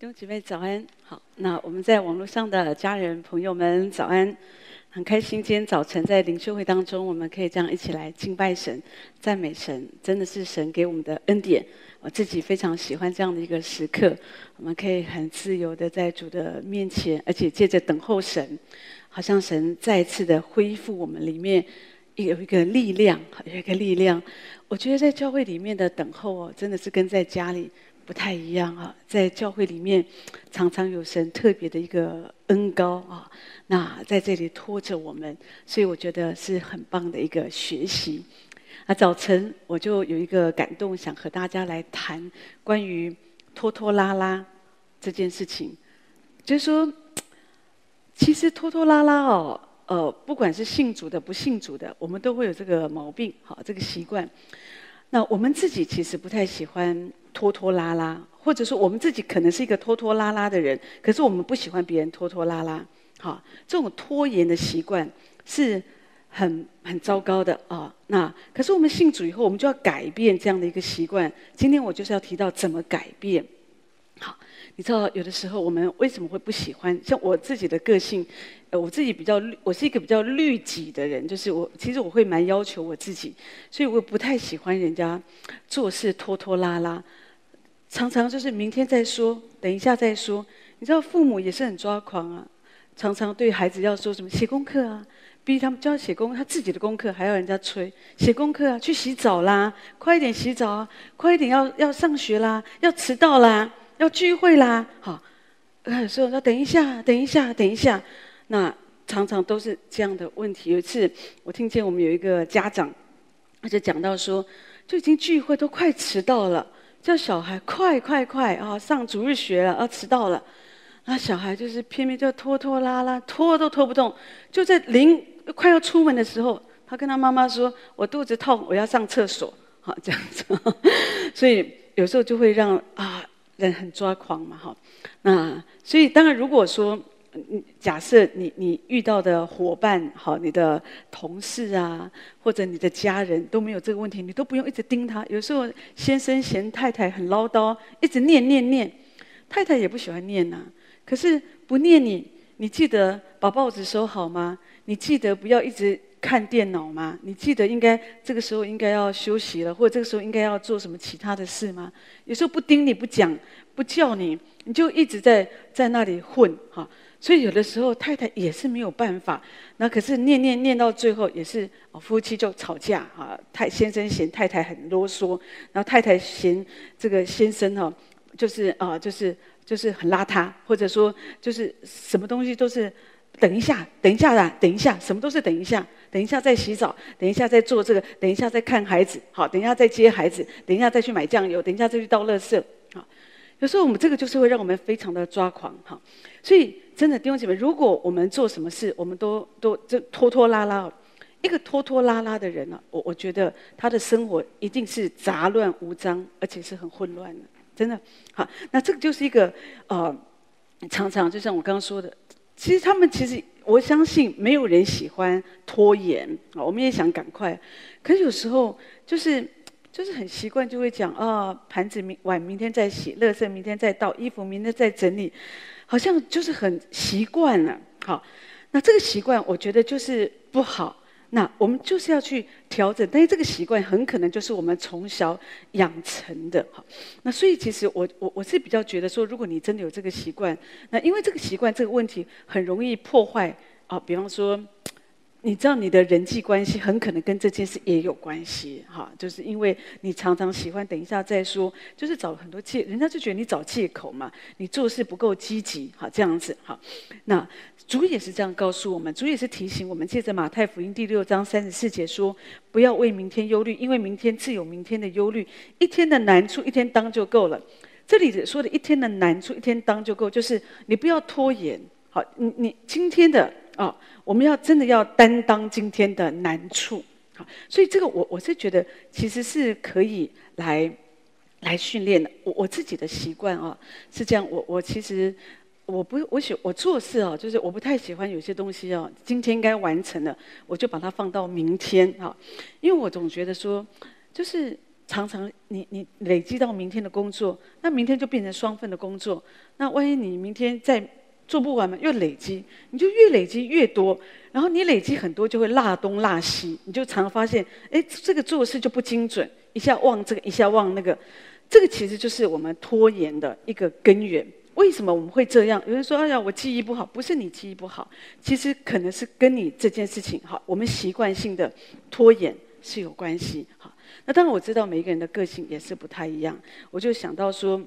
弟兄姐妹早安，好，那我们在网络上的家人朋友们早安，很开心今天早晨在灵修会当中，我们可以这样一起来敬拜神、赞美神，真的是神给我们的恩典。我自己非常喜欢这样的一个时刻，我们可以很自由的在主的面前，而且借着等候神，好像神再次的恢复我们里面有一个力量，有一个力量。我觉得在教会里面的等候哦，真的是跟在家里。不太一样啊，在教会里面，常常有神特别的一个恩膏啊，那在这里托着我们，所以我觉得是很棒的一个学习。那早晨我就有一个感动，想和大家来谈关于拖拖拉拉这件事情，就是说，其实拖拖拉拉哦，呃，不管是信主的、不信主的，我们都会有这个毛病，好，这个习惯。那我们自己其实不太喜欢。拖拖拉拉，或者说我们自己可能是一个拖拖拉拉的人，可是我们不喜欢别人拖拖拉拉。好，这种拖延的习惯是很很糟糕的啊。那可是我们信主以后，我们就要改变这样的一个习惯。今天我就是要提到怎么改变。好，你知道有的时候我们为什么会不喜欢？像我自己的个性，呃，我自己比较，我是一个比较律己的人，就是我其实我会蛮要求我自己，所以我不太喜欢人家做事拖拖拉拉。常常就是明天再说，等一下再说。你知道父母也是很抓狂啊，常常对孩子要说什么写功课啊，逼他们就要写功课，他自己的功课还要人家催写功课啊，去洗澡啦，快一点洗澡啊，快一点要要上学啦，要迟到啦，要聚会啦，好，有时候要等一下，等一下，等一下。那常常都是这样的问题。有一次我听见我们有一个家长，他就讲到说，就已经聚会都快迟到了。叫小孩快快快啊！上主日学了，啊，迟到了。那小孩就是偏偏就拖拖拉拉，拖都拖不动。就在临快要出门的时候，他跟他妈妈说：“我肚子痛，我要上厕所。”好，这样子。所以有时候就会让啊人很抓狂嘛，哈。那所以当然，如果说。假设你你遇到的伙伴，好，你的同事啊，或者你的家人都没有这个问题，你都不用一直盯他。有时候先生嫌太太很唠叨，一直念念念，太太也不喜欢念呐、啊。可是不念你，你记得把报纸收好吗？你记得不要一直看电脑吗？你记得应该这个时候应该要休息了，或者这个时候应该要做什么其他的事吗？有时候不盯你不讲不叫你，你就一直在在那里混哈。所以有的时候太太也是没有办法，那可是念念念到最后也是夫妻就吵架哈，太先生嫌太太很啰嗦，然后太太嫌这个先生哈，就是啊就是就是很邋遢，或者说就是什么东西都是等一下等一下啦，等一下什么都是等一下，等一下再洗澡，等一下再做这个，等一下再看孩子，好，等一下再接孩子，等一下再去买酱油，等一下再去倒垃圾，好，有时候我们这个就是会让我们非常的抓狂哈，所以。真的弟兄姐妹，如果我们做什么事，我们都都这拖拖拉拉，一个拖拖拉拉的人呢，我我觉得他的生活一定是杂乱无章，而且是很混乱的。真的，好，那这个就是一个呃，常常就像我刚刚说的，其实他们其实我相信没有人喜欢拖延啊，我们也想赶快，可是有时候就是就是很习惯，就会讲啊，盘子明碗明天再洗，垃圾明天再倒，衣服明天再整理。好像就是很习惯了，好，那这个习惯我觉得就是不好。那我们就是要去调整，但是这个习惯很可能就是我们从小养成的，哈。那所以其实我我我是比较觉得说，如果你真的有这个习惯，那因为这个习惯这个问题很容易破坏啊，比方说。你知道你的人际关系很可能跟这件事也有关系，哈，就是因为你常常喜欢等一下再说，就是找很多借，人家就觉得你找借口嘛，你做事不够积极，哈，这样子，哈。那主也是这样告诉我们，主也是提醒我们，借着马太福音第六章三十四节说，不要为明天忧虑，因为明天自有明天的忧虑，一天的难处一天当就够了。这里说的一天的难处一天当就够，就是你不要拖延，好，你你今天的。啊、我们要真的要担当今天的难处，好，所以这个我我是觉得其实是可以来来训练的。我我自己的习惯啊是这样，我我其实我不我喜我做事啊，就是我不太喜欢有些东西啊，今天应该完成了，我就把它放到明天啊，因为我总觉得说，就是常常你你累积到明天的工作，那明天就变成双份的工作。那万一你明天在做不完嘛，又累积，你就越累积越多。然后你累积很多，就会落东落西，你就常发现，哎，这个做事就不精准，一下忘这个，一下忘那个。这个其实就是我们拖延的一个根源。为什么我们会这样？有人说：“哎呀，我记忆不好。”不是你记忆不好，其实可能是跟你这件事情哈，我们习惯性的拖延是有关系。好。那当然我知道每一个人的个性也是不太一样，我就想到说，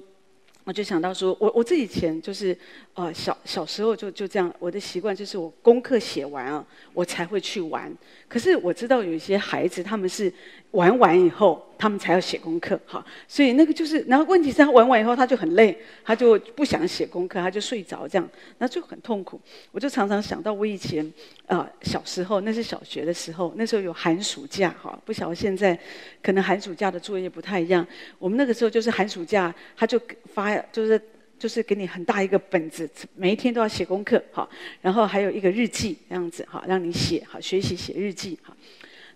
我就想到说我我自己以前就是，呃小小时候就就这样，我的习惯就是我功课写完啊，我才会去玩。可是我知道有一些孩子他们是。玩完以后，他们才要写功课，哈，所以那个就是，然后问题是他玩完以后他就很累，他就不想写功课，他就睡着，这样，那就很痛苦。我就常常想到我以前，啊、小时候那是小学的时候，那时候有寒暑假，哈，不晓得现在，可能寒暑假的作业不太一样。我们那个时候就是寒暑假，他就发，就是就是给你很大一个本子，每一天都要写功课，哈，然后还有一个日记这样子，哈，让你写，哈，学习写日记，哈。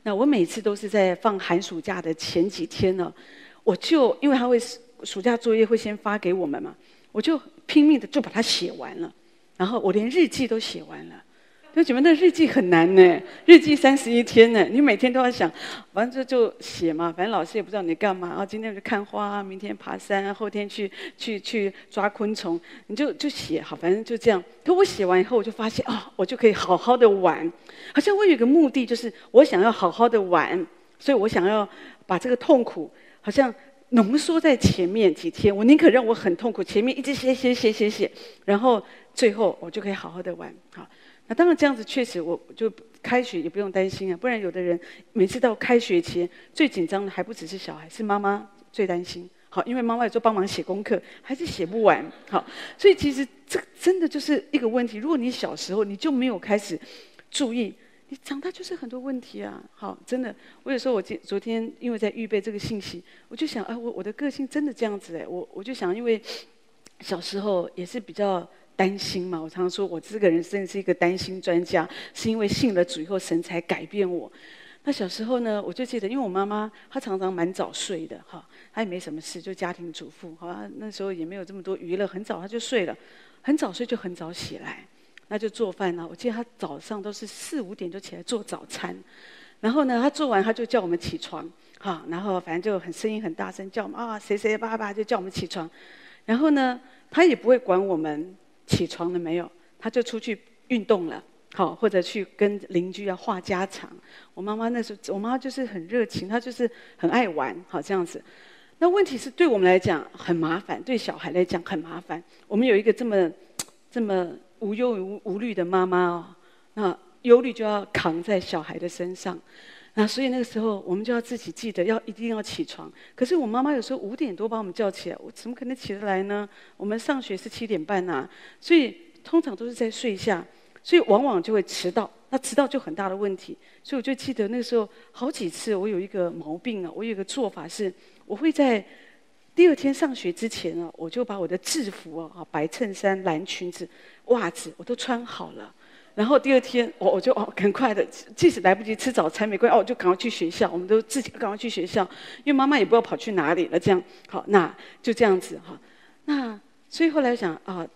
那我每次都是在放寒暑假的前几天呢，我就因为他会暑假作业会先发给我们嘛，我就拼命的就把它写完了，然后我连日记都写完了。就觉得那日记很难呢，日记三十一天呢，你每天都要想，反正就就写嘛，反正老师也不知道你干嘛啊。今天去看花，明天爬山，后天去去去抓昆虫，你就就写好，反正就这样。可我写完以后，我就发现啊，我就可以好好的玩，好像我有个目的，就是我想要好好的玩，所以我想要把这个痛苦好像浓缩在前面几天，我宁可让我很痛苦，前面一直写写写写写，然后最后我就可以好好的玩，好。那当然这样子确实，我就开学也不用担心啊。不然有的人每次到开学前最紧张的还不只是小孩，是妈妈最担心。好，因为妈妈有时候帮忙写功课，还是写不完。好，所以其实这真的就是一个问题。如果你小时候你就没有开始注意，你长大就是很多问题啊。好，真的，我有时候我今昨天因为在预备这个信息，我就想啊，我我的个性真的这样子哎，我我就想，因为小时候也是比较。担心嘛？我常常说，我这个人真的是一个担心专家，是因为信了主以后，神才改变我。那小时候呢，我就记得，因为我妈妈她常常蛮早睡的，哈，她也没什么事，就家庭主妇，好吧，那时候也没有这么多娱乐，很早她就睡了，很早睡就很早起来，那就做饭呢。我记得她早上都是四五点就起来做早餐，然后呢，她做完她就叫我们起床，哈，然后反正就很声音很大声叫我们啊，谁谁爸爸就叫我们起床，然后呢，她也不会管我们。起床了没有？他就出去运动了，好，或者去跟邻居要话家常。我妈妈那时候，我妈就是很热情，她就是很爱玩，好这样子。那问题是对我们来讲很麻烦，对小孩来讲很麻烦。我们有一个这么这么无忧无无虑的妈妈哦，那忧虑就要扛在小孩的身上。那所以那个时候，我们就要自己记得要一定要起床。可是我妈妈有时候五点多把我们叫起来，我怎么可能起得来呢？我们上学是七点半呐、啊，所以通常都是在睡下，所以往往就会迟到。那迟到就很大的问题。所以我就记得那个时候好几次，我有一个毛病啊，我有一个做法是，我会在第二天上学之前啊，我就把我的制服啊，白衬衫、蓝裙子、袜子我都穿好了。然后第二天，我我就哦，很快的，即使来不及吃早餐没关系，哦，我就赶快去学校。我们都自己赶快去学校，因为妈妈也不知道跑去哪里了。这样好，那就这样子哈。那所以后来想啊，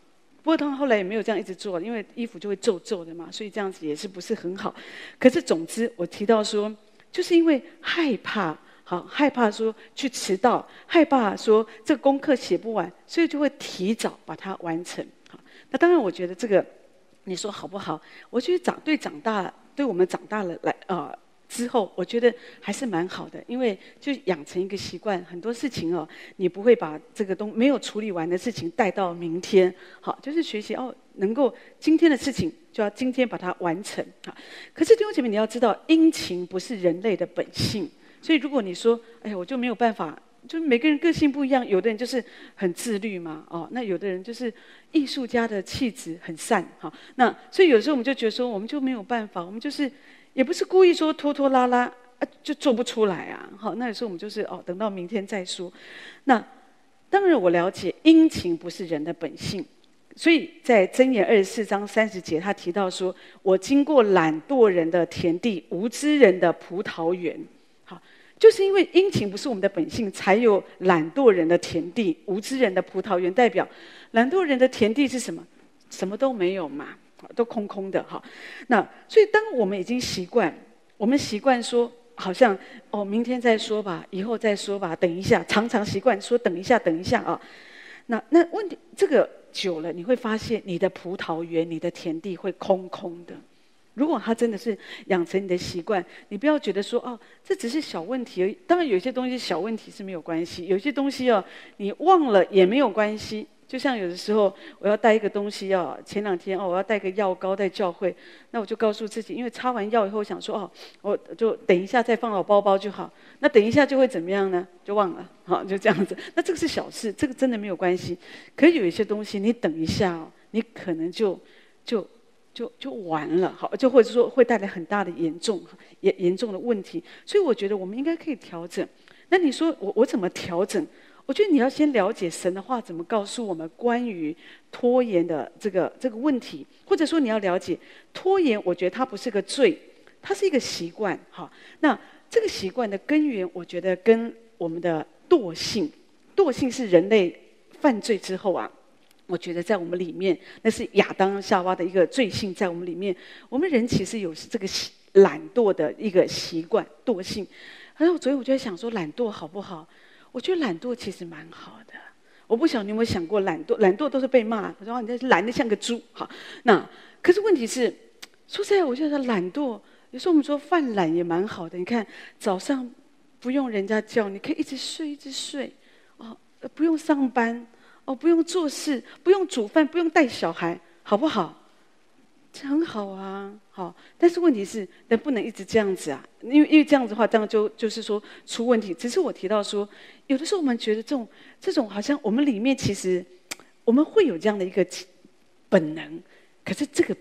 不过他们后来也没有这样一直做，因为衣服就会皱皱的嘛，所以这样子也是不是很好。可是总之，我提到说，就是因为害怕，好害怕说去迟到，害怕说这个功课写不完，所以就会提早把它完成。好，那当然，我觉得这个。你说好不好？我觉得长对长大，对我们长大了来啊、呃、之后，我觉得还是蛮好的，因为就养成一个习惯，很多事情哦，你不会把这个东没有处理完的事情带到明天。好，就是学习哦，能够今天的事情就要今天把它完成。啊，可是弟兄姐妹，你要知道，殷勤不是人类的本性，所以如果你说，哎呀，我就没有办法。就是每个人个性不一样，有的人就是很自律嘛，哦，那有的人就是艺术家的气质很善，哈，那所以有时候我们就觉得说，我们就没有办法，我们就是也不是故意说拖拖拉拉啊，就做不出来啊，好，那有时候我们就是哦，等到明天再说。那当然我了解，殷勤不是人的本性，所以在箴言二十四章三十节，他提到说，我经过懒惰人的田地，无知人的葡萄园。就是因为殷勤不是我们的本性，才有懒惰人的田地、无知人的葡萄园。代表懒惰人的田地是什么？什么都没有嘛，都空空的哈。那所以，当我们已经习惯，我们习惯说，好像哦，明天再说吧，以后再说吧，等一下，常常习惯说等一下，等一下啊。那那问题，这个久了，你会发现你的葡萄园、你的田地会空空的。如果他真的是养成你的习惯，你不要觉得说哦，这只是小问题而已。当然，有些东西小问题是没有关系，有些东西哦，你忘了也没有关系。就像有的时候，我要带一个东西哦，前两天哦，我要带个药膏带教会，那我就告诉自己，因为擦完药以后想说哦，我就等一下再放到包包就好。那等一下就会怎么样呢？就忘了，好，就这样子。那这个是小事，这个真的没有关系。可是有一些东西，你等一下哦，你可能就就就就完了，好，就或者说会带来很大的严重严严重的问题。所以我觉得我们应该可以调整。那你说我我怎么调整？我觉得你要先了解神的话怎么告诉我们关于拖延的这个这个问题，或者说你要了解拖延，我觉得它不是个罪，它是一个习惯。哈，那这个习惯的根源，我觉得跟我们的惰性，惰性是人类犯罪之后啊，我觉得在我们里面，那是亚当夏娃的一个罪性在我们里面。我们人其实有这个懒惰的一个习惯，惰性。然后所以我就在想说，懒惰好不好？我觉得懒惰其实蛮好的。我不晓得你有没有想过，懒惰，懒惰都是被骂。我说你这懒得像个猪。好，那可是问题是，说实在，我觉得懒惰。有时候我们说犯懒也蛮好的。你看早上不用人家叫，你可以一直睡，一直睡。哦，不用上班，哦，不用做事，不用煮饭，不用带小孩，好不好？这很好啊，好，但是问题是，但不能一直这样子啊，因为因为这样子的话，这样就就是说出问题。只是我提到说，有的时候我们觉得这种这种好像我们里面其实我们会有这样的一个本能，可是这个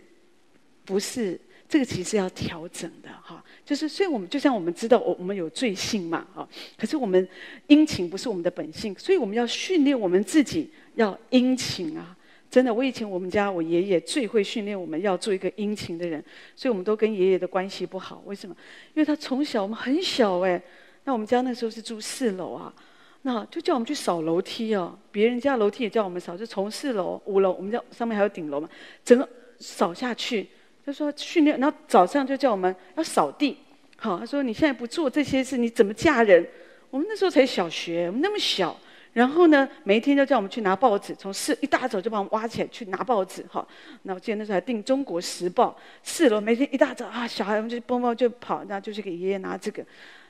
不是这个其实要调整的哈，就是所以我们就像我们知道我我们有罪性嘛，哈，可是我们殷勤不是我们的本性，所以我们要训练我们自己要殷勤啊。真的，我以前我们家我爷爷最会训练我们要做一个殷勤的人，所以我们都跟爷爷的关系不好。为什么？因为他从小我们很小哎，那我们家那时候是住四楼啊，那就叫我们去扫楼梯哦。别人家楼梯也叫我们扫，就从四楼、五楼，我们家上面还有顶楼嘛，整个扫下去。他说训练，然后早上就叫我们要扫地。好，他说你现在不做这些事，你怎么嫁人？我们那时候才小学，我们那么小。然后呢，每一天都叫我们去拿报纸，从四一大早就把我们挖起来去拿报纸，哈。那我记得那时候还订《中国时报》，四楼每天一大早啊，小孩们就蹦蹦就跑，那就去给爷爷拿这个，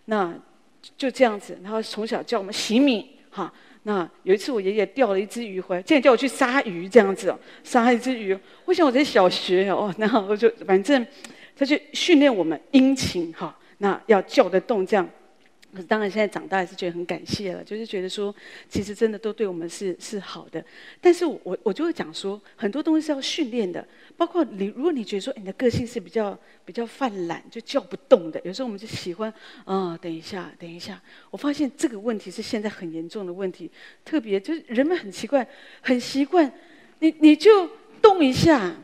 那就这样子。然后从小叫我们洗米，哈。那有一次我爷爷钓了一只鱼回来，竟然叫我去杀鱼，这样子哦，杀一只鱼。我想我在小学哦，然后我就反正他就训练我们殷勤，哈。那要叫得动这样。可是当然，现在长大还是觉得很感谢了，就是觉得说，其实真的都对我们是是好的。但是我我就会讲说，很多东西是要训练的，包括你，如果你觉得说，你的个性是比较比较犯懒，就叫不动的，有时候我们就喜欢，啊、等一下，等一下。我发现这个问题是现在很严重的问题，特别就是人们很奇怪，很习惯，你你就动一下，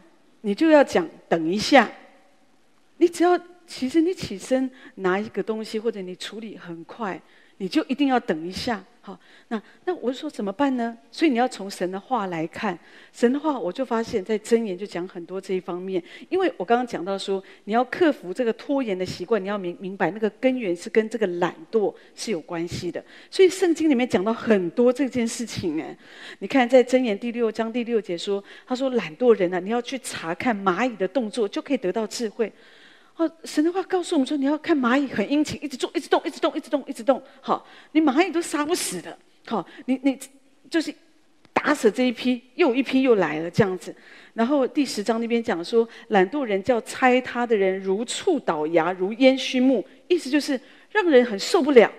你就要讲等一下，你只要。其实你起身拿一个东西，或者你处理很快，你就一定要等一下。好，那那我说怎么办呢？所以你要从神的话来看，神的话，我就发现，在箴言就讲很多这一方面。因为我刚刚讲到说，你要克服这个拖延的习惯，你要明明白那个根源是跟这个懒惰是有关系的。所以圣经里面讲到很多这件事情哎，你看在箴言第六章第六节说，他说懒惰人啊，你要去查看蚂蚁的动作，就可以得到智慧。哦，神的话告诉我们说，你要看蚂蚁很殷勤，一直动，一直动，一直动，一直动，一直动。好，你蚂蚁都杀不死的。好，你你就是打死这一批，又一批又来了这样子。然后第十章那边讲说，懒惰人叫猜他的人如醋倒牙，如烟熏木，意思就是让人很受不了。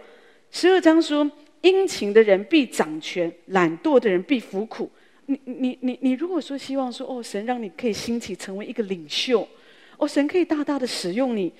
十二章说，殷勤的人必掌权，懒惰的人必服苦。你你你你如果说希望说，哦，神让你可以兴起成为一个领袖。哦，神可以大大的使用你，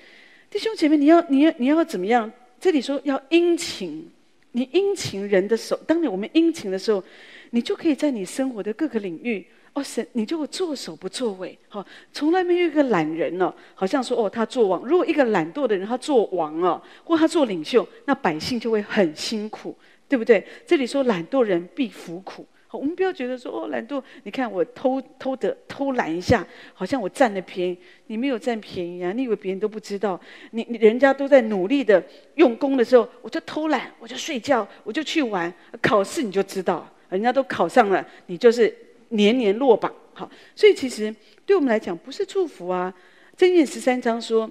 弟兄姐妹，你要你要你要怎么样？这里说要殷勤，你殷勤人的手，当你我们殷勤的时候，你就可以在你生活的各个领域，哦，神，你就会作首不作尾，好，从来没有一个懒人哦，好像说哦，他做王。如果一个懒惰的人他做王哦，或他做领袖，那百姓就会很辛苦，对不对？这里说懒惰人必服苦。我们不要觉得说哦，懒惰，你看我偷偷的偷懒一下，好像我占了便宜，你没有占便宜啊！你以为别人都不知道？你你人家都在努力的用功的时候，我就偷懒，我就睡觉，我就去玩。考试你就知道，人家都考上了，你就是年年落榜。好，所以其实对我们来讲不是祝福啊。箴言十三章说，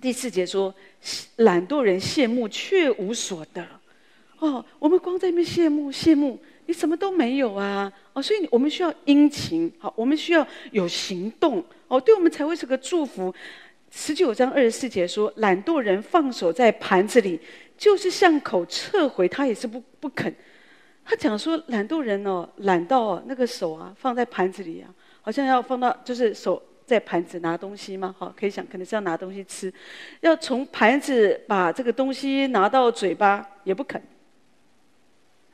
第四节说，懒惰人羡慕却无所得。哦，我们光在那边羡慕羡慕。你什么都没有啊！哦，所以我们需要殷勤，好，我们需要有行动，哦，对我们才会是个祝福。十九章二十四节说，懒惰人放手在盘子里，就是巷口撤回，他也是不不肯。他讲说，懒惰人哦，懒到那个手啊放在盘子里啊，好像要放到就是手在盘子拿东西嘛，好，可以想可能是要拿东西吃，要从盘子把这个东西拿到嘴巴也不肯。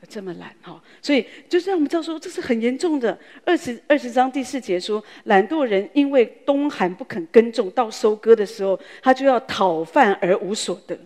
这么懒哈，所以就是让我们知道说，这是很严重的。二十二十章第四节说，懒惰人因为冬寒不肯耕种，到收割的时候，他就要讨饭而无所得。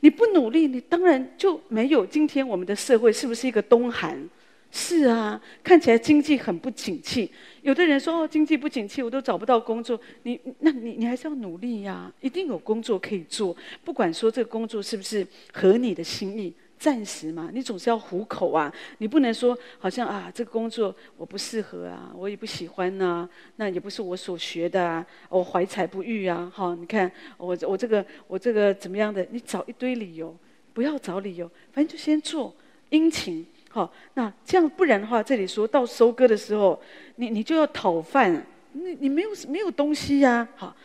你不努力，你当然就没有今天我们的社会是不是一个冬寒？是啊，看起来经济很不景气。有的人说哦，经济不景气，我都找不到工作。你那你你还是要努力呀，一定有工作可以做，不管说这个工作是不是合你的心意。暂时嘛，你总是要糊口啊，你不能说好像啊，这个工作我不适合啊，我也不喜欢呐、那也不是我所学的啊，我怀才不遇啊，哈，你看我我这个我这个怎么样的？你找一堆理由，不要找理由，反正就先做殷勤，好，那这样不然的话，这里说到收割的时候，你你就要讨饭，你你没有没有东西呀、啊，好。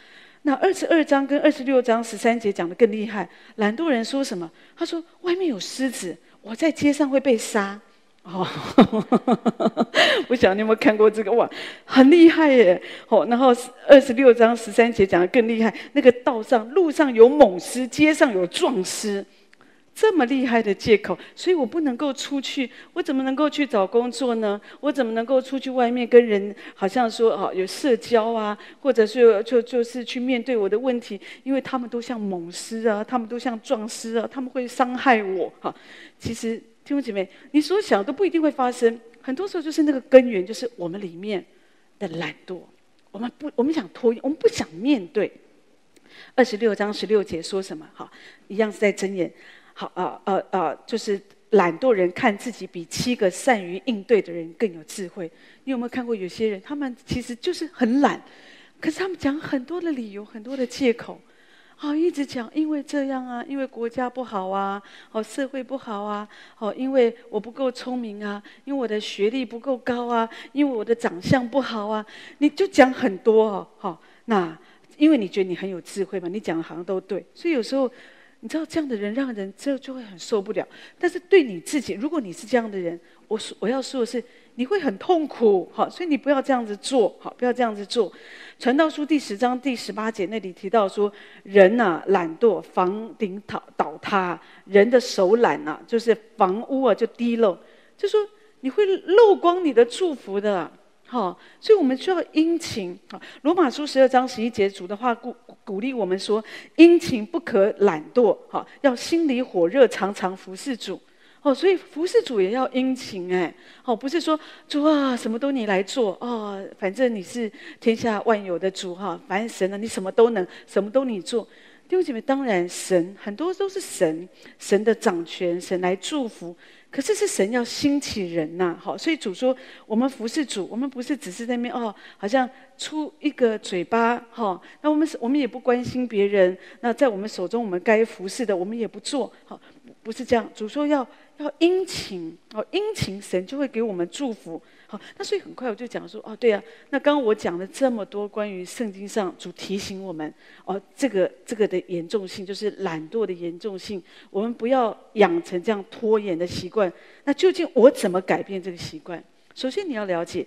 那二十二章跟二十六章十三节讲得更厉害。懒惰人说什么？他说：“外面有狮子，我在街上会被杀。”哦，不晓得你有没有看过这个？哇，很厉害耶！哦，然后二十六章十三节讲得更厉害。那个道上、路上有猛狮，街上有壮狮。这么厉害的借口，所以我不能够出去，我怎么能够去找工作呢？我怎么能够出去外面跟人，好像说哦有社交啊，或者是就就是去面对我的问题？因为他们都像猛狮啊，他们都像壮狮啊，他们会伤害我哈。其实弟兄姐妹，你所想都不一定会发生，很多时候就是那个根源，就是我们里面的懒惰，我们不，我们想拖延，我们不想面对。二十六章十六节说什么？哈，一样是在睁眼。好啊呃啊！就是懒惰人看自己比七个善于应对的人更有智慧。你有没有看过有些人，他们其实就是很懒，可是他们讲很多的理由、很多的借口，好，一直讲因为这样啊，因为国家不好啊，哦，社会不好啊，哦，因为我不够聪明啊，因为我的学历不够高啊，因为我的长相不好啊，你就讲很多哦，好，那因为你觉得你很有智慧嘛，你讲的好像都对，所以有时候。你知道这样的人让人这就会很受不了，但是对你自己，如果你是这样的人，我说我要说的是，你会很痛苦，好，所以你不要这样子做，好，不要这样子做。传道书第十章第十八节那里提到说，人呐、啊、懒惰，房顶倒倒塌，人的手懒呐、就是房屋啊就滴漏，就说你会漏光你的祝福的。好，所以我们需要殷勤。好，罗马书十二章十一节，主的话鼓鼓励我们说：殷勤不可懒惰。好，要心里火热，常常服侍主。哦，所以服侍主也要殷勤哎。哦，不是说主啊，什么都你来做哦，反正你是天下万有的主哈，反正神啊，你什么都能，什么都你做。弟兄姐妹，当然神很多都是神，神的掌权，神来祝福。可是是神要兴起人呐、啊，好，所以主说我们服侍主，我们不是只是在那边哦，好像出一个嘴巴哈，那我们我们也不关心别人，那在我们手中我们该服侍的我们也不做，好，不是这样。主说要要殷勤，哦，殷勤神就会给我们祝福。那所以很快我就讲说，哦，对啊，那刚刚我讲了这么多关于圣经上主提醒我们，哦，这个这个的严重性，就是懒惰的严重性，我们不要养成这样拖延的习惯。那究竟我怎么改变这个习惯？首先你要了解，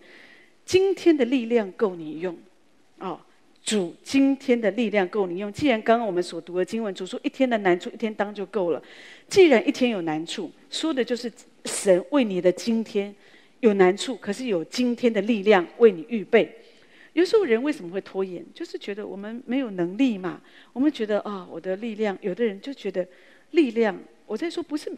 今天的力量够你用，哦，主今天的力量够你用。既然刚刚我们所读的经文，主说一天的难处一天当就够了。既然一天有难处，说的就是神为你的今天。有难处，可是有今天的力量为你预备。有时候人为什么会拖延？就是觉得我们没有能力嘛。我们觉得啊、我的力量。有的人就觉得力量。我在说不是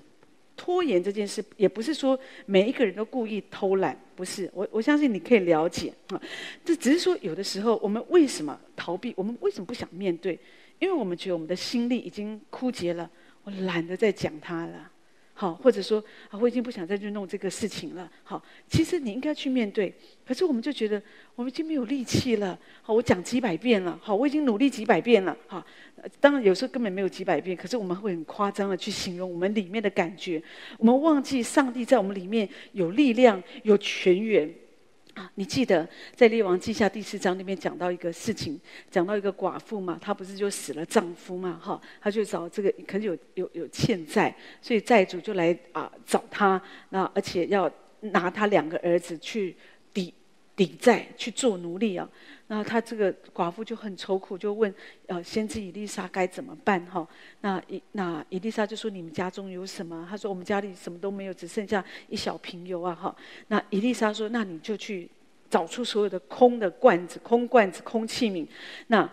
拖延这件事，也不是说每一个人都故意偷懒，不是。我我相信你可以了解啊。这只是说有的时候我们为什么逃避？我们为什么不想面对？因为我们觉得我们的心力已经枯竭了，我懒得再讲它了。好，或者说啊，我已经不想再去弄这个事情了。好，其实你应该去面对，可是我们就觉得我们已经没有力气了。好，我讲几百遍了。好，我已经努力几百遍了。好，当然有时候根本没有几百遍，可是我们会很夸张的去形容我们里面的感觉。我们忘记上帝在我们里面有力量，有泉源。你记得在《列王记下》第四章里面讲到一个事情，讲到一个寡妇嘛，她不是就死了丈夫嘛，哈，她就找这个，可能有有有欠债，所以债主就来啊找她，那而且要拿她两个儿子去抵抵债，去做奴隶啊。那他这个寡妇就很愁苦，就问呃先知以利沙该怎么办哈？那以那以利沙就说，你们家中有什么？他说我们家里什么都没有，只剩下一小瓶油啊哈。那以利沙说，那你就去。找出所有的空的罐子、空罐子、空器皿，那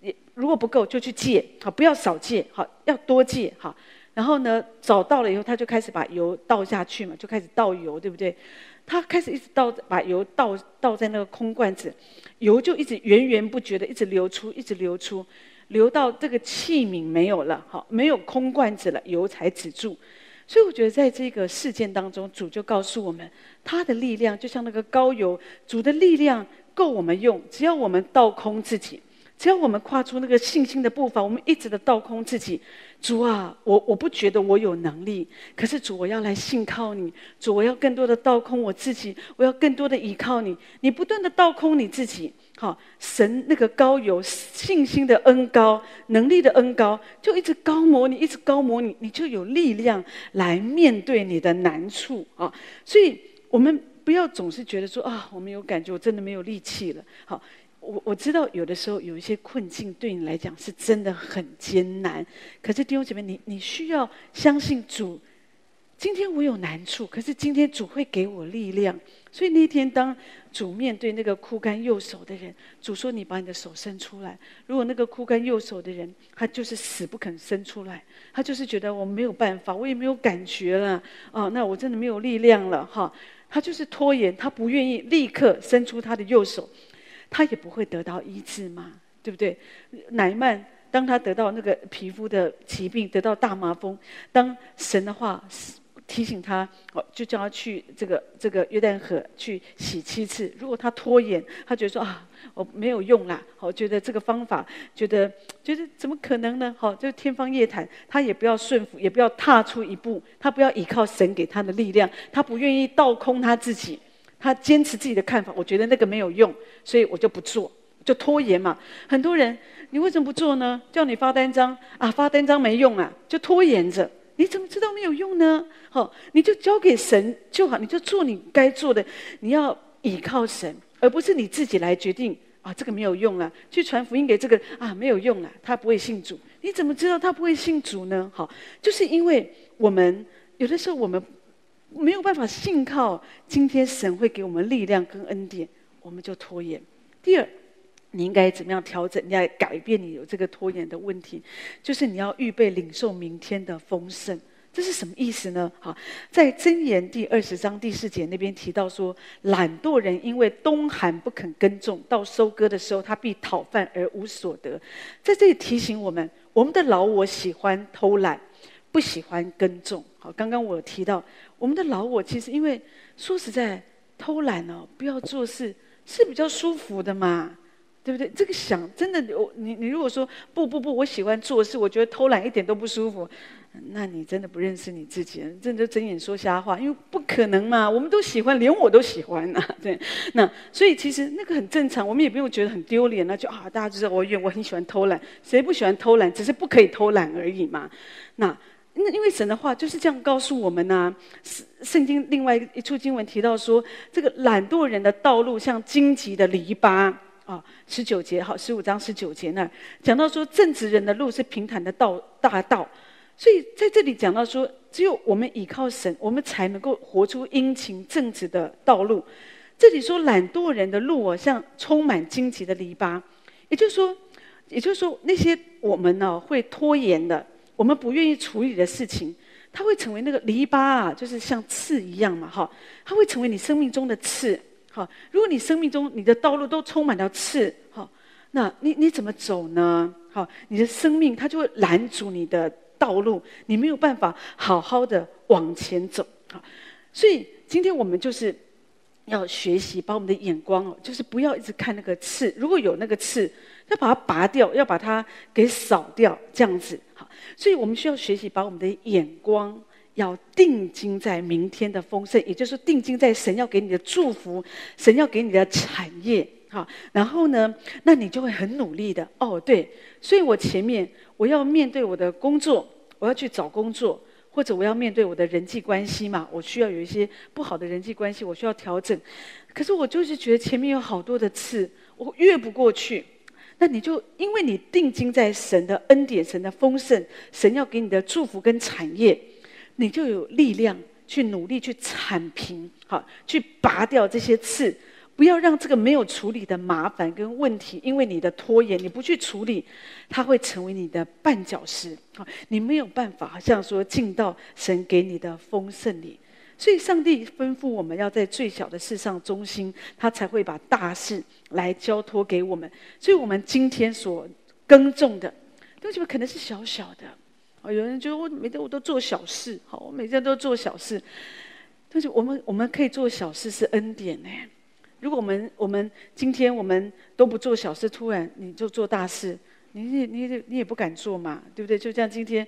也如果不够就去借，好，不要少借，好，要多借，好。然后呢，找到了以后，他就开始把油倒下去嘛，就开始倒油，对不对？他开始一直倒，把油倒倒在那个空罐子，油就一直源源不绝的一直流出，一直流出，流到这个器皿没有了，好，没有空罐子了，油才止住。所以我觉得，在这个事件当中，主就告诉我们，他的力量就像那个高油，主的力量够我们用。只要我们倒空自己，只要我们跨出那个信心的步伐，我们一直的倒空自己。主啊，我我不觉得我有能力，可是主，我要来信靠你。主，我要更多的倒空我自己，我要更多的依靠你。你不断的倒空你自己。好，神那个高有信心的恩高，能力的恩高，就一直高模你，一直高模你，你就有力量来面对你的难处啊！所以，我们不要总是觉得说啊，我没有感觉，我真的没有力气了。好，我我知道有的时候有一些困境对你来讲是真的很艰难，可是弟兄姐妹，你你需要相信主。今天我有难处，可是今天主会给我力量。所以那天当主面对那个枯干右手的人，主说：“你把你的手伸出来。”如果那个枯干右手的人，他就是死不肯伸出来，他就是觉得我没有办法，我也没有感觉了，哦，那我真的没有力量了，哈，他就是拖延，他不愿意立刻伸出他的右手，他也不会得到医治嘛，对不对？乃曼当他得到那个皮肤的疾病，得到大麻风，当神的话。提醒他，哦，就叫他去这个这个约旦河去洗七次。如果他拖延，他觉得说啊，我没有用啦，我觉得这个方法，觉得觉得怎么可能呢？好，就天方夜谭。他也不要顺服，也不要踏出一步，他不要依靠神给他的力量，他不愿意倒空他自己，他坚持自己的看法。我觉得那个没有用，所以我就不做，就拖延嘛。很多人，你为什么不做呢？叫你发单张啊，发单张没用啊，就拖延着。你怎么知道没有用呢？好，你就交给神就好，你就做你该做的。你要依靠神，而不是你自己来决定啊。这个没有用啊，去传福音给这个啊，没有用啊，他不会信主。你怎么知道他不会信主呢？好，就是因为我们有的时候我们没有办法信靠，今天神会给我们力量跟恩典，我们就拖延。第二。你应该怎么样调整？你要改变你有这个拖延的问题，就是你要预备领受明天的丰盛。这是什么意思呢？好，在箴言第二十章第四节那边提到说，懒惰人因为冬寒不肯耕种，到收割的时候他必讨饭而无所得。在这里提醒我们，我们的老我喜欢偷懒，不喜欢耕种。好，刚刚我提到，我们的老我其实因为说实在，偷懒哦，不要做事是比较舒服的嘛。对不对？这个想真的，我你你如果说不不不，我喜欢做事，我觉得偷懒一点都不舒服，那你真的不认识你自己，真的睁眼说瞎话，因为不可能嘛，我们都喜欢，连我都喜欢呐、对，那所以其实那个很正常，我们也不用觉得很丢脸，那就啊，大家知道我愿我很喜欢偷懒，谁不喜欢偷懒？只是不可以偷懒而已嘛。那那因为神的话就是这样告诉我们呐、啊，圣经另外一处经文提到说，这个懒惰人的道路像荆棘的篱笆。啊，十九节好，十五章十九节那儿讲到说，正直人的路是平坦的道大道，所以在这里讲到说，只有我们依靠神，我们才能够活出殷勤正直的道路。这里说懒惰人的路哦，像充满荆棘的篱笆，也就是说，也就是说那些我们呢会拖延的，我们不愿意处理的事情，它会成为那个篱笆啊，就是像刺一样嘛，哈，它会成为你生命中的刺。好，如果你生命中你的道路都充满了刺，好，那你你怎么走呢？好，你的生命它就会拦阻你的道路，你没有办法好好的往前走。好，所以今天我们就是要学习，把我们的眼光哦，就是不要一直看那个刺，如果有那个刺，要把它拔掉，要把它给扫掉，这样子。好，所以我们需要学习把我们的眼光。要定睛在明天的丰盛，也就是定睛在神要给你的祝福，神要给你的产业，好，然后呢，那你就会很努力的。哦，对，所以我前面我要面对我的工作，我要去找工作，或者我要面对我的人际关系嘛，我需要有一些不好的人际关系，我需要调整。可是我就是觉得前面有好多的刺，我越不过去。那你就因为你定睛在神的恩典、神的丰盛、神要给你的祝福跟产业。你就有力量去努力去铲平，好，去拔掉这些刺，不要让这个没有处理的麻烦跟问题，因为你的拖延，你不去处理，它会成为你的绊脚石，好，你没有办法，好像说进到神给你的丰盛里。所以，上帝吩咐我们要在最小的事上忠心，他才会把大事来交托给我们。所以我们今天所耕种的，东西可能是小小的。哦，有人觉得我每天我都做小事，好，我每天都做小事。但是我们我们可以做小事是恩典呢。如果我们我们今天我们都不做小事，突然你就做大事。你你你你也不敢做嘛，对不对？就像今天，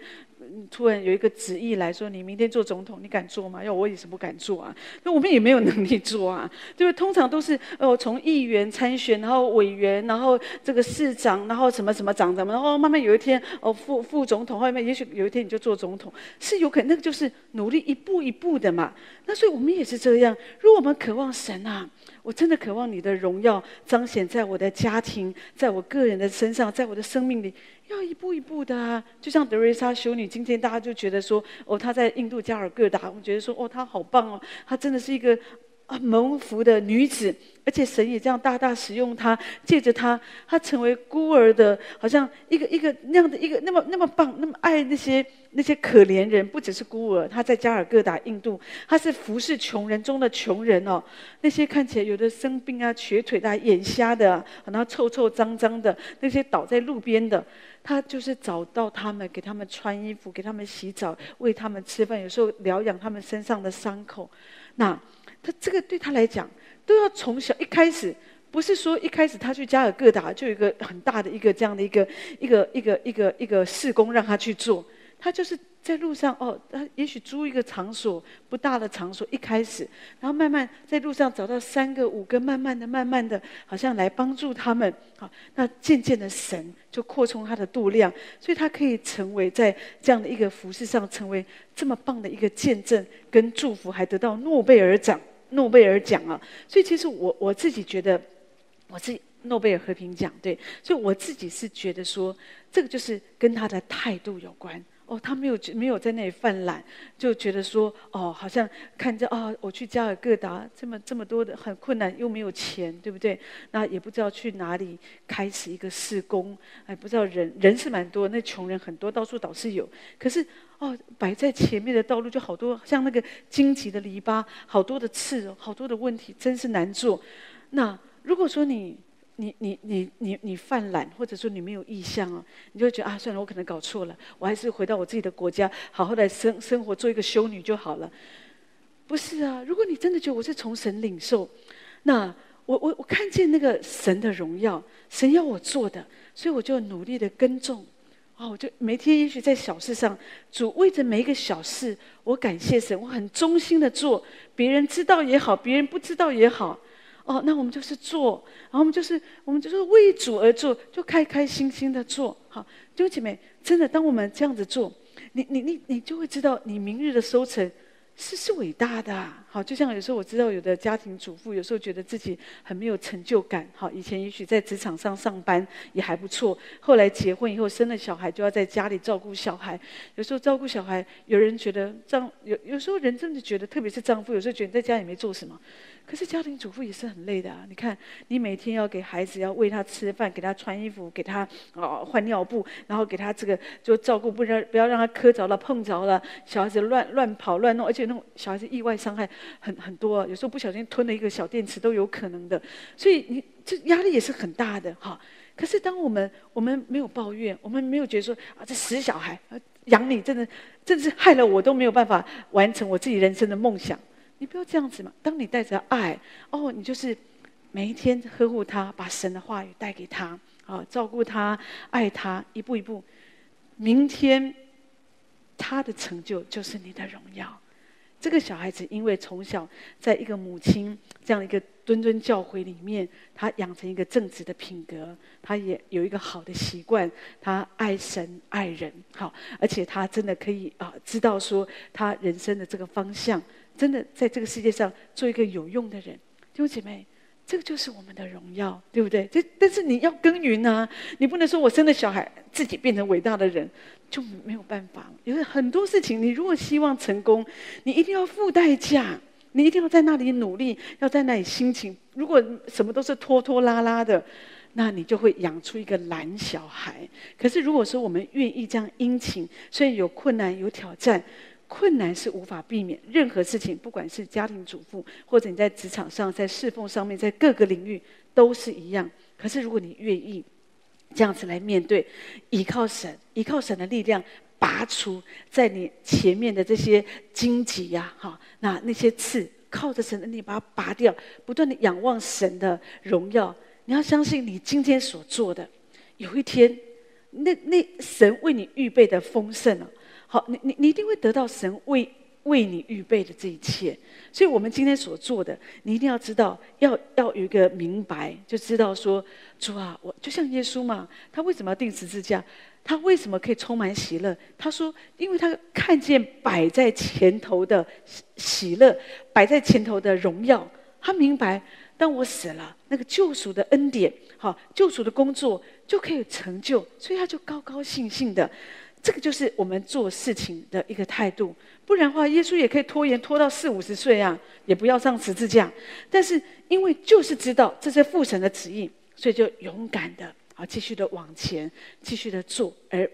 突然有一个旨意来说，你明天做总统，你敢做吗？要我也是不敢做啊。那我们也没有能力做啊，对不对？通常都是哦，从议员参选，然后委员，然后这个市长，然后什么什么长怎么，然后慢慢有一天哦，副副总统，后面也许有一天你就做总统，是有可能，那个就是努力一步一步的嘛。那所以我们也是这样，如果我们渴望神啊。我真的渴望你的荣耀彰显在我的家庭，在我个人的身上，在我的生命里，要一步一步的啊。就像德瑞莎修女，今天大家就觉得说，哦，她在印度加尔各答，我们觉得说，哦，她好棒哦，她真的是一个。啊，蒙福的女子，而且神也这样大大使用她，借着她，她成为孤儿的，好像一个一个那样的一个那么那么棒，那么爱那些那些可怜人，不只是孤儿，她在加尔各答印度，她是服侍穷人中的穷人哦。那些看起来有的生病啊、瘸腿的、眼瞎的，然后臭臭脏脏的，那些倒在路边的，她就是找到他们，给他们穿衣服，给他们洗澡，喂他们吃饭，有时候疗养他们身上的伤口，那。他这个对他来讲，都要从小一开始，不是说一开始他去加尔各答就有一个很大的一个这样的一个一个一个一个一个事工让他去做，他就是在路上哦，他也许租一个场所不大的场所一开始，然后慢慢在路上找到三个五个，慢慢的慢慢的，好像来帮助他们，好，那渐渐的神就扩充他的度量，所以他可以成为在这样的一个服事上成为这么棒的一个见证跟祝福，还得到诺贝尔奖。诺贝尔奖啊，所以其实我我自己觉得，我自己诺贝尔和平奖对，所以我自己是觉得说，这个就是跟他的态度有关。哦，他没有没有在那里犯懒，就觉得说，哦，好像看着啊、我去加尔各答这么这么多的很困难，又没有钱，对不对？那也不知道去哪里开始一个事工，哎，不知道人人是蛮多，那穷人很多，到处倒是有。可是哦，摆在前面的道路就好多，像那个荆棘的篱笆，好多的刺，好多的问题，真是难做。那如果说你。你你你你你犯懒，或者说你没有意向哦，你就觉得啊，算了，我可能搞错了，我还是回到我自己的国家，好好的生生活，做一个修女就好了。不是啊，如果你真的觉得我是从神领受，那我我我看见那个神的荣耀，神要我做的，所以我就努力的耕种。哦，我就每天也许在小事上，主为着每一个小事，我感谢神，我很忠心的做，别人知道也好，别人不知道也好。哦，那我们就是做，然后我们就是我们就是为主而做，就开开心心的做。好，弟兄姐妹，真的，当我们这样子做，你你你你就会知道，你明日的收成是是伟大的，好，就像有时候我知道有的家庭主妇，有时候觉得自己很没有成就感，好，以前也许在职场上上班也还不错，后来结婚以后生了小孩，就要在家里照顾小孩，有时候照顾小孩，有人觉得丈有有时候人真的觉得，特别是丈夫，有时候觉得在家也没做什么。可是家庭主妇也是很累的啊！你看，你每天要给孩子要喂他吃饭，给他穿衣服，给他啊换尿布，然后给他这个就照顾，不让不要让他磕着了、碰着了，小孩子乱乱跑乱弄，而且那种小孩子意外伤害很很多，有时候不小心吞了一个小电池都有可能的，所以你这压力也是很大的哈。可是当我们我们没有抱怨，我们没有觉得说啊这死小孩养你真的真是害了我都没有办法完成我自己人生的梦想。你不要这样子嘛！当你带着爱，哦，你就是每一天呵护他，把神的话语带给他，啊，照顾他，爱他，一步一步，明天他的成就就是你的荣耀。这个小孩子因为从小在一个母亲这样一个谆谆教诲里面，他养成一个正直的品格，他也有一个好的习惯，他爱神爱人，好，而且他真的可以啊，知道说他人生的这个方向。真的在这个世界上做一个有用的人，弟兄姐妹，这个就是我们的荣耀，对不对？这但是你要耕耘啊，你不能说我生了小孩自己变成伟大的人，就没有办法。有很多事情，你如果希望成功，你一定要付代价，你一定要在那里努力，要在那里辛勤。如果什么都是拖拖拉拉的，那你就会养出一个懒小孩。可是如果说我们愿意这样殷勤，虽然有困难有挑战。困难是无法避免，任何事情，不管是家庭主妇，或者你在职场上，在侍奉上面，在各个领域都是一样。可是如果你愿意这样子来面对，依靠神，依靠神的力量，拔除在你前面的这些荆棘呀，哈，那那些刺，靠着神的力把它拔掉，不断的仰望神的荣耀。你要相信，你今天所做的，有一天，那那神为你预备的丰盛啊。好，你你你一定会得到神为为你预备的这一切，所以我们今天所做的，你一定要知道，要要有一个明白，就知道说，主啊，我就像耶稣嘛，他为什么要钉十字架？他为什么可以充满喜乐？他说，因为他看见摆在前头的喜乐，摆在前头的荣耀，他明白，当我死了，那个救赎的恩典，好，救赎的工作就可以成就，所以他就高高兴兴的。这个就是我们做事情的一个态度，不然的话，耶稣也可以拖延拖到四五十岁啊，也不要上十字架。但是因为就是知道这是父神的旨意，所以就勇敢的啊，继续的往前，继续的做，而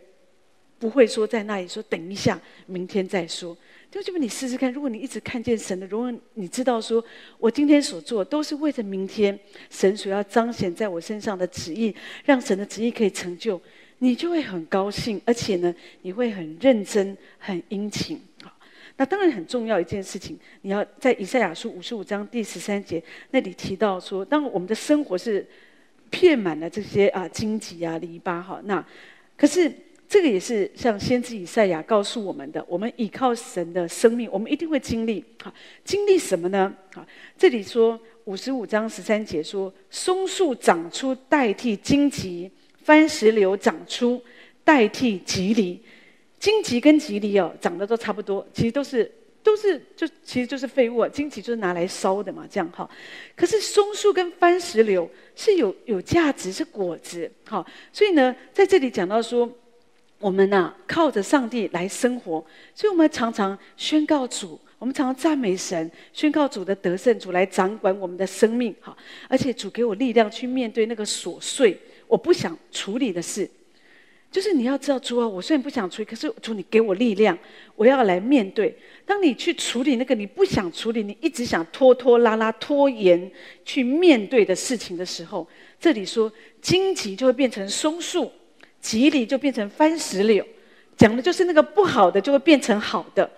不会说在那里说等一下，明天再说。就这么你试试看，如果你一直看见神的如果，你知道说我今天所做都是为着明天神所要彰显在我身上的旨意，让神的旨意可以成就。你就会很高兴，而且呢，你会很认真、很殷勤。好，那当然很重要一件事情，你要在以赛亚书五十五章第十三节那里提到说，当我们的生活是遍满了这些啊荆棘啊篱笆，哈，那可是这个也是像先知以赛亚告诉我们的，我们依靠神的生命，我们一定会经历。好，经历什么呢？好，这里说五十五章十三节说，松树长出代替荆棘。番石榴长出代替吉藜，荆棘跟吉藜哦，长得都差不多，其实都是都是就其实就是废物啊。荆棘就是拿来烧的嘛，这样哈。可是松树跟番石榴是有有价值，是果子，好。所以呢，在这里讲到说，我们呐、靠着上帝来生活，所以我们常常宣告主，我们常常赞美神，宣告主的得胜，主来掌管我们的生命，好。而且主给我力量去面对那个琐碎。我不想处理的事，就是你要知道，主啊，我虽然不想处理，可是主你给我力量，我要来面对。当你去处理那个你不想处理、你一直想拖拖拉拉、拖延去面对的事情的时候，这里说荆棘就会变成松树，蒺藜就变成番石榴，讲的就是那个不好的就会变成好的。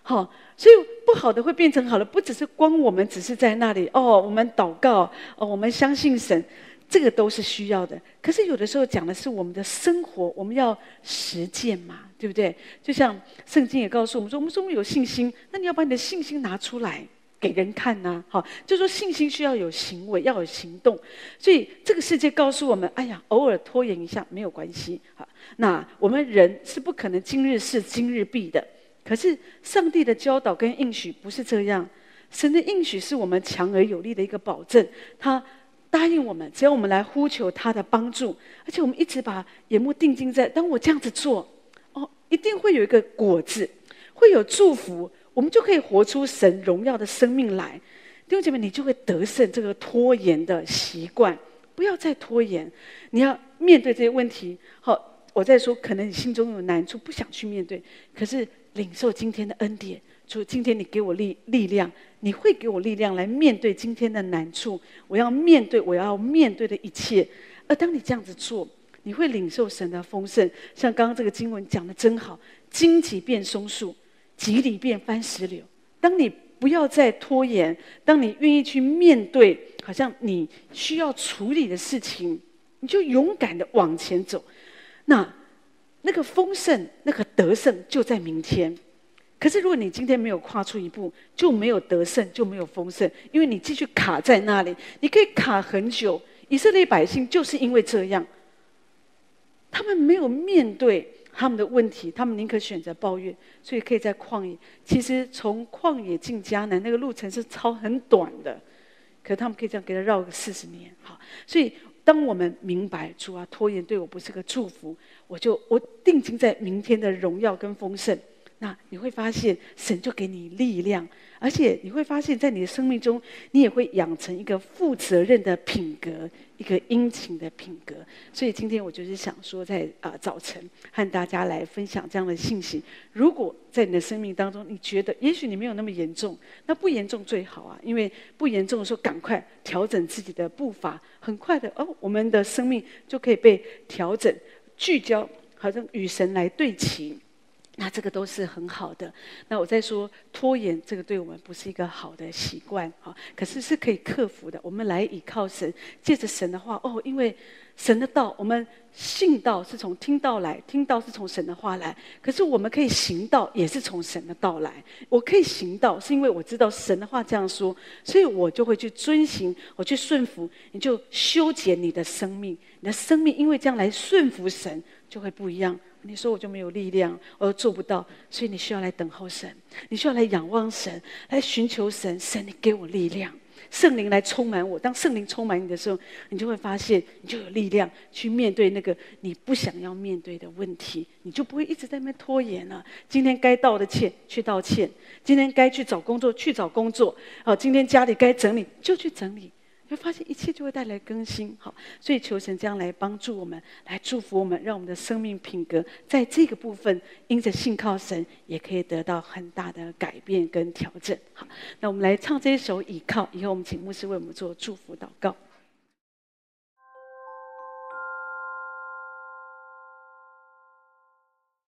好，所以不好的会变成好的，不只是光我们只是在那里哦，我们祷告哦，我们相信神。这个都是需要的，可是有的时候讲的是我们的生活，我们要实践嘛，对不对？就像圣经也告诉我们说，我们说我们有信心，那你要把你的信心拿出来给人看呐，好，就说信心需要有行为，要有行动。所以这个世界告诉我们，哎呀，偶尔拖延一下没有关系，好，那我们人是不可能今日事今日毕的。可是上帝的教导跟应许不是这样，神的应许是我们强而有力的一个保证。他答应我们，只要我们来呼求他的帮助，而且我们一直把眼目定睛在，当我这样子做，哦，一定会有一个果子，会有祝福，我们就可以活出神荣耀的生命来。弟兄姐妹，你就会得胜这个拖延的习惯，不要再拖延，你要面对这些问题。好，我在说，可能你心中有难处，不想去面对，可是。领受今天的恩典，主，今天你给我力力量，你会给我力量来面对今天的难处。我要面对我要面对的一切。而当你这样子做，你会领受神的丰盛。像刚刚这个经文讲的真好，荆棘变松树，棘藜变番石榴。当你不要再拖延，当你愿意去面对，好像你需要处理的事情，你就勇敢的往前走。那。那个丰盛，那个得胜就在明天。可是，如果你今天没有跨出一步，就没有得胜，就没有丰盛，因为你继续卡在那里，你可以卡很久。以色列百姓就是因为这样，他们没有面对他们的问题，他们宁可选择抱怨，所以可以在旷野。其实从旷野进迦南那个路程是超很短的，可他们可以这样给他绕个四十年。好，所以。当我们明白主啊，拖延对我不是个祝福，我就我定睛在明天的荣耀跟丰盛。那你会发现，神就给你力量，而且你会发现在你的生命中，你也会养成一个负责任的品格，一个殷勤的品格。所以今天我就是想说在，啊早晨和大家来分享这样的信息。如果在你的生命当中，你觉得也许你没有那么严重，那不严重最好啊，因为不严重的时候，赶快调整自己的步伐，很快的哦，我们的生命就可以被调整、聚焦，好像与神来对齐。那这个都是很好的。那我在说拖延，这个对我们不是一个好的习惯啊，可是是可以克服的。我们来倚靠神，借着神的话哦，因为神的道，我们信道是从听道来，听道是从神的话来。可是我们可以行道，也是从神的道来。我可以行道，是因为我知道神的话这样说，所以我就会去遵行，我去顺服。你就修剪你的生命，你的生命因为这样来顺服神，就会不一样。你说我就没有力量，我又做不到，所以你需要来等候神，你需要来仰望神，来寻求神。神，你给我力量，圣灵来充满我。当圣灵充满你的时候，你就会发现，你就有力量去面对那个你不想要面对的问题，你就不会一直在那边拖延了。今天该道的歉去道歉，今天该去找工作去找工作，好，今天家里该整理就去整理。会发现一切就会带来更新，好，所以求神这样来帮助我们，来祝福我们，让我们的生命品格在这个部分，因着信靠神，也可以得到很大的改变跟调整。好，那我们来唱这一首《倚靠》，以后我们请牧师为我们做祝福祷告。